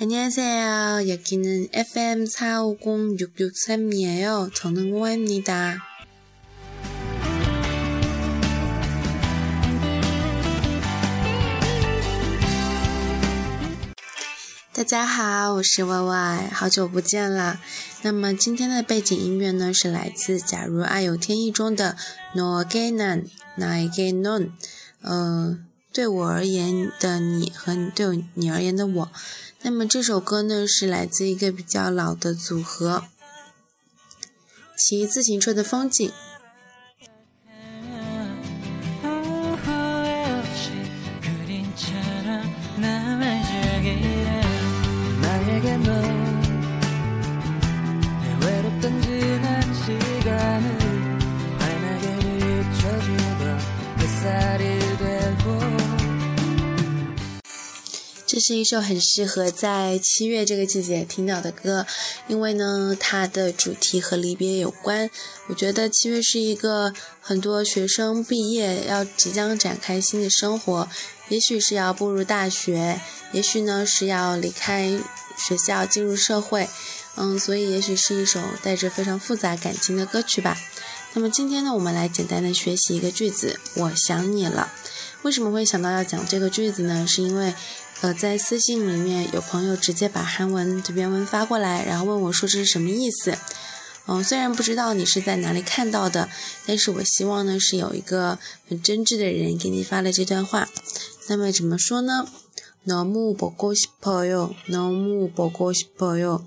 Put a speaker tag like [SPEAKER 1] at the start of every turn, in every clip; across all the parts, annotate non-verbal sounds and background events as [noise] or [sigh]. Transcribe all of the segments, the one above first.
[SPEAKER 1] 안녕하세요. 여기는 FM 450663이에요. 저는 호아입니다. 大家好，我是 Y Y，好久不见啦。那么今天的背景音乐呢，是来自《假如爱有天意》中的 No Again Na Again。呃， 对我而言的你和你对你而言的我。那么这首歌呢，是来自一个比较老的组合，骑自行车的风景。这是一首很适合在七月这个季节听到的歌，因为呢，它的主题和离别有关。我觉得七月是一个很多学生毕业要即将展开新的生活，也许是要步入大学，也许呢是要离开学校进入社会，嗯，所以也许是一首带着非常复杂感情的歌曲吧。那么今天呢，我们来简单的学习一个句子：我想你了。为什么会想到要讲这个句子呢？是因为。呃，在私信里面有朋友直接把韩文的原文发过来，然后问我说这是什么意思。嗯，虽然不知道你是在哪里看到的，但是我希望呢是有一个很真挚的人给你发了这段话。那么怎么说呢？너무보고싶어 요， 너무보고싶어 요。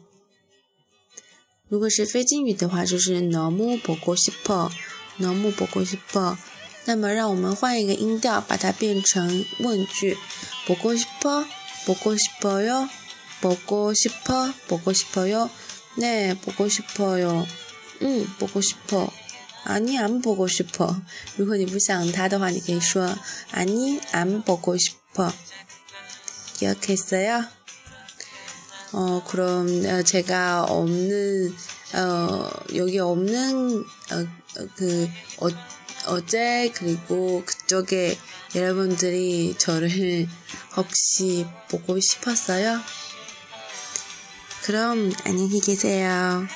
[SPEAKER 1] 如果是非敬语的话，就是너무보고싶 어， 너무보고싶 어。 那么让我们换一个音调，把它变成问句。 보고싶어보고싶어요보고싶어보고싶어요네보고싶어요음보고싶어아니안보고싶어如果你不想他的话，你可以说아니안보고싶어기억했어요어그럼제가없는어여기없는어그어 어제 그리고 그쪽에 여러분들이 저를 [laughs] 혹시 보고 싶었어요? 그럼 안녕히 계세요.